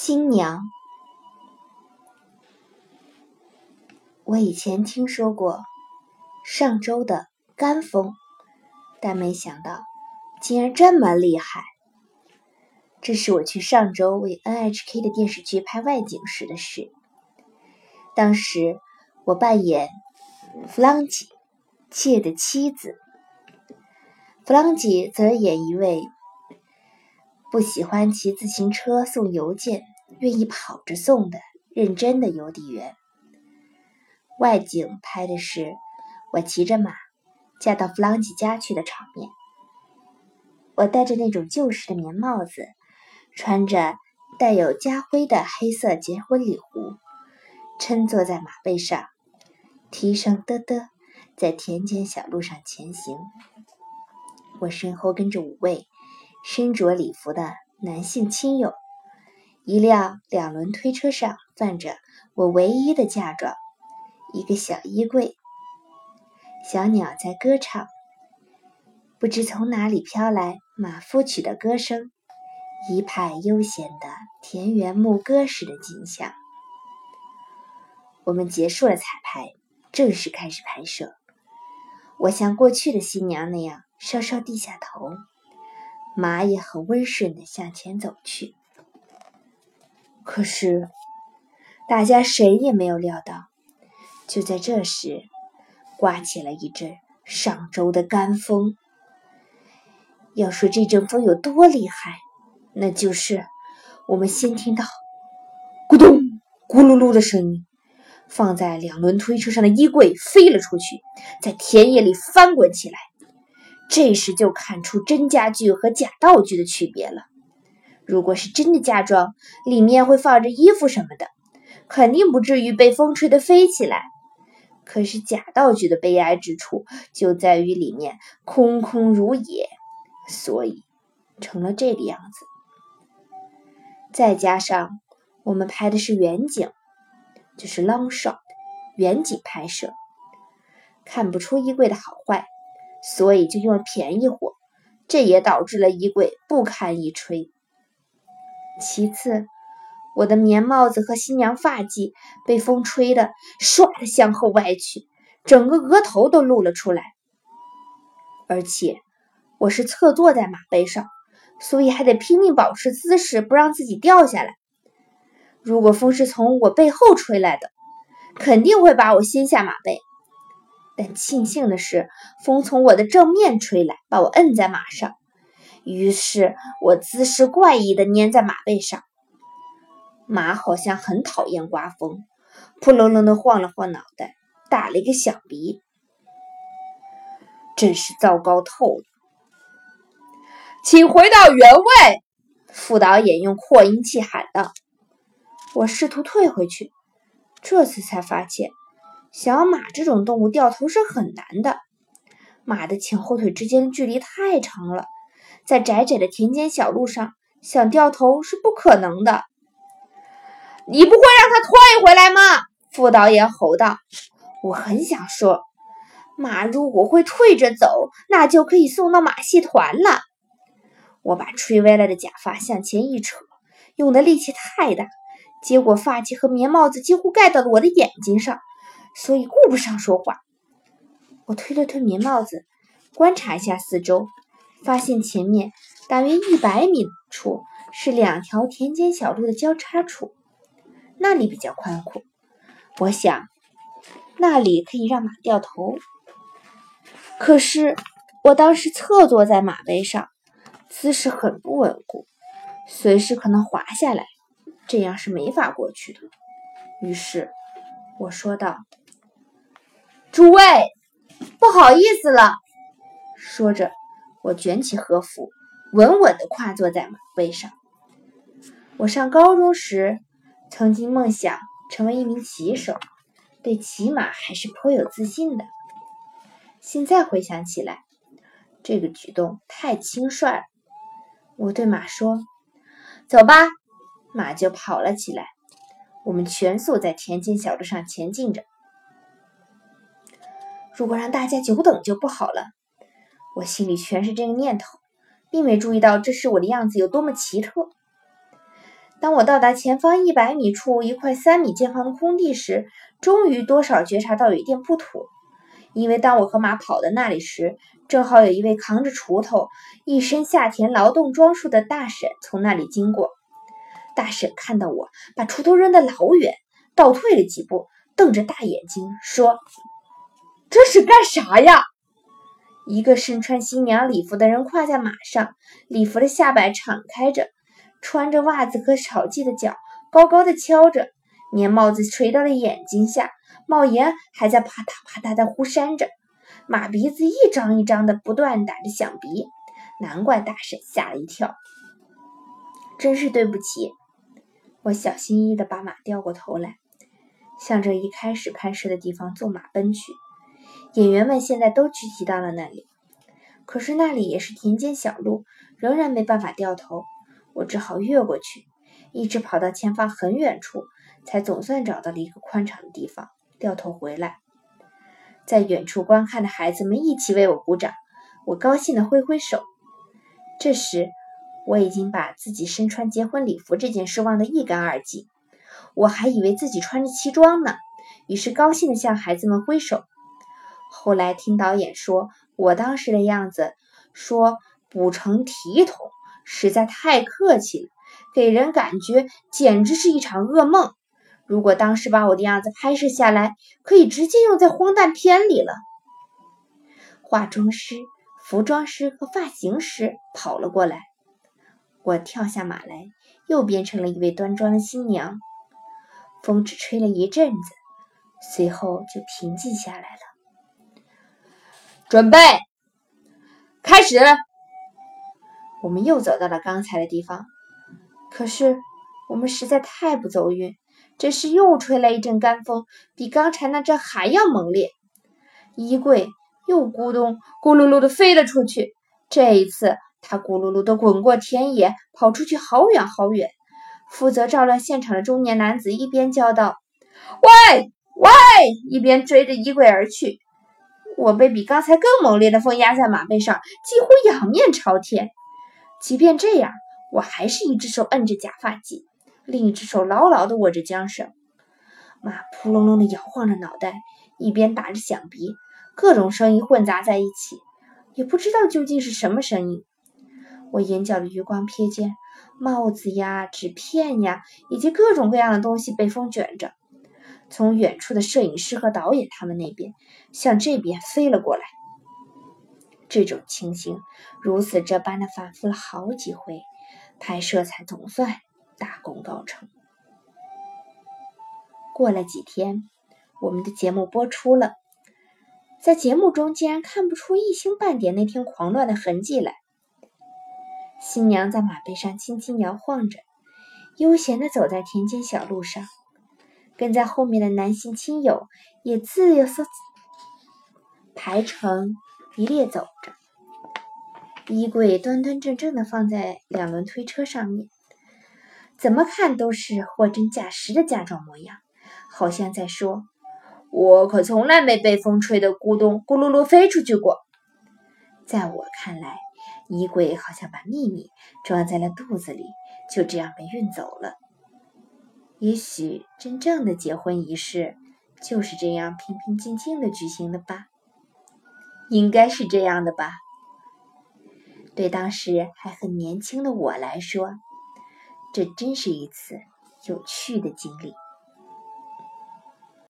新娘，我以前听说过上周的干风，但没想到竟然这么厉害。这是我去上周为 NHK 的电视剧拍外景时的事。当时我扮演弗朗吉切的妻子，弗朗吉则演一位。不喜欢骑自行车送邮件，愿意跑着送的认真的邮递员。外景拍的是我骑着马嫁到弗朗吉家去的场面。我戴着那种旧式的棉帽子，穿着带有家徽的黑色结婚礼服，撑坐在马背上，蹄声嘚嘚，在田间小路上前行。我身后跟着五位。身着礼服的男性亲友，一辆两轮推车上放着我唯一的嫁妆，一个小衣柜。小鸟在歌唱，不知从哪里飘来马夫曲的歌声，一派悠闲的田园牧歌式的景象。我们结束了彩排，正式开始拍摄。我像过去的新娘那样，稍稍低下头。马也很温顺地向前走去，可是大家谁也没有料到，就在这时，刮起了一阵上周的干风。要说这阵风有多厉害，那就是我们先听到咕咚、咕噜噜的声音，放在两轮推车上的衣柜飞了出去，在田野里翻滚起来。这时就看出真家具和假道具的区别了。如果是真的嫁妆，里面会放着衣服什么的，肯定不至于被风吹得飞起来。可是假道具的悲哀之处就在于里面空空如也，所以成了这个样子。再加上我们拍的是远景，就是 long shot，远景拍摄，看不出衣柜的好坏。所以就用了便宜货，这也导致了衣柜不堪一吹。其次，我的棉帽子和新娘发髻被风吹得唰的向后歪去，整个额头都露了出来。而且我是侧坐在马背上，所以还得拼命保持姿势，不让自己掉下来。如果风是从我背后吹来的，肯定会把我掀下马背。但庆幸的是，风从我的正面吹来，把我摁在马上。于是我姿势怪异的粘在马背上。马好像很讨厌刮风，扑棱棱的晃了晃脑袋，打了一个响鼻，真是糟糕透了。请回到原位，副导演用扩音器喊道。我试图退回去，这次才发现。小马这种动物掉头是很难的，马的前后腿之间的距离太长了，在窄窄的田间小路上想掉头是不可能的。你不会让它退回来吗？副导演吼道。我很想说，马如果会退着走，那就可以送到马戏团了。我把吹歪了的假发向前一扯，用的力气太大，结果发髻和棉帽子几乎盖到了我的眼睛上。所以顾不上说话，我推了推棉帽子，观察一下四周，发现前面大约一百米处是两条田间小路的交叉处，那里比较宽阔。我想那里可以让马掉头。可是我当时侧坐在马背上，姿势很不稳固，随时可能滑下来，这样是没法过去的。于是我说道。诸位，不好意思了。说着，我卷起和服，稳稳地跨坐在马背上。我上高中时曾经梦想成为一名骑手，对骑马还是颇有自信的。现在回想起来，这个举动太轻率了。我对马说：“走吧。”马就跑了起来。我们全速在田间小路上前进着。如果让大家久等就不好了，我心里全是这个念头，并没注意到这时我的样子有多么奇特。当我到达前方一百米处一块三米见方的空地时，终于多少觉察到有一点不妥。因为当我和马跑到那里时，正好有一位扛着锄头、一身下田劳动装束的大婶从那里经过。大婶看到我，把锄头扔得老远，倒退了几步，瞪着大眼睛说：“这是干啥呀？”一个身穿新娘礼服的人跨在马上，礼服的下摆敞开着，穿着袜子和草系的脚高高的翘着，棉帽子垂到了眼睛下，帽檐还在啪嗒啪嗒的呼扇着，马鼻子一张一张的不断打着响鼻，难怪大婶吓了一跳。真是对不起。我小心翼翼地把马调过头来，向着一开始拍摄的地方纵马奔去。演员们现在都聚集到了那里，可是那里也是田间小路，仍然没办法掉头。我只好越过去，一直跑到前方很远处，才总算找到了一个宽敞的地方，掉头回来。在远处观看的孩子们一起为我鼓掌，我高兴地挥挥手。这时。我已经把自己身穿结婚礼服这件事忘得一干二净，我还以为自己穿着西装呢，于是高兴地向孩子们挥手。后来听导演说我当时的样子，说不成体统，实在太客气了，给人感觉简直是一场噩梦。如果当时把我的样子拍摄下来，可以直接用在荒诞片里了。化妆师、服装师和发型师跑了过来。我跳下马来，又变成了一位端庄的新娘。风只吹了一阵子，随后就平静下来了。准备，开始。我们又走到了刚才的地方，可是我们实在太不走运，这时又吹来一阵干风，比刚才那阵还要猛烈。衣柜又咕咚咕噜噜的飞了出去，这一次。他咕噜噜的滚过田野，跑出去好远好远。负责照料现场的中年男子一边叫道：“喂喂！”一边追着衣柜而去。我被比刚才更猛烈的风压在马背上，几乎仰面朝天。即便这样，我还是一只手摁着假发髻，另一只手牢牢地握着缰绳。马扑隆隆地摇晃着脑袋，一边打着响鼻，各种声音混杂在一起，也不知道究竟是什么声音。我眼角的余光瞥见，帽子呀、纸片呀，以及各种各样的东西被风卷着，从远处的摄影师和导演他们那边向这边飞了过来。这种情形如此这般的反复了好几回，拍摄才总算大功告成。过了几天，我们的节目播出了，在节目中竟然看不出一星半点那天狂乱的痕迹来。新娘在马背上轻轻摇晃着，悠闲地走在田间小路上，跟在后面的男性亲友也自由自排成一列走着。衣柜端端正正的放在两轮推车上面，怎么看都是货真价实的嫁妆模样，好像在说：“我可从来没被风吹得咕咚咕噜噜飞出去过。”在我看来。衣柜好像把秘密装在了肚子里，就这样被运走了。也许真正的结婚仪式就是这样平平静静的举行的吧？应该是这样的吧？对当时还很年轻的我来说，这真是一次有趣的经历。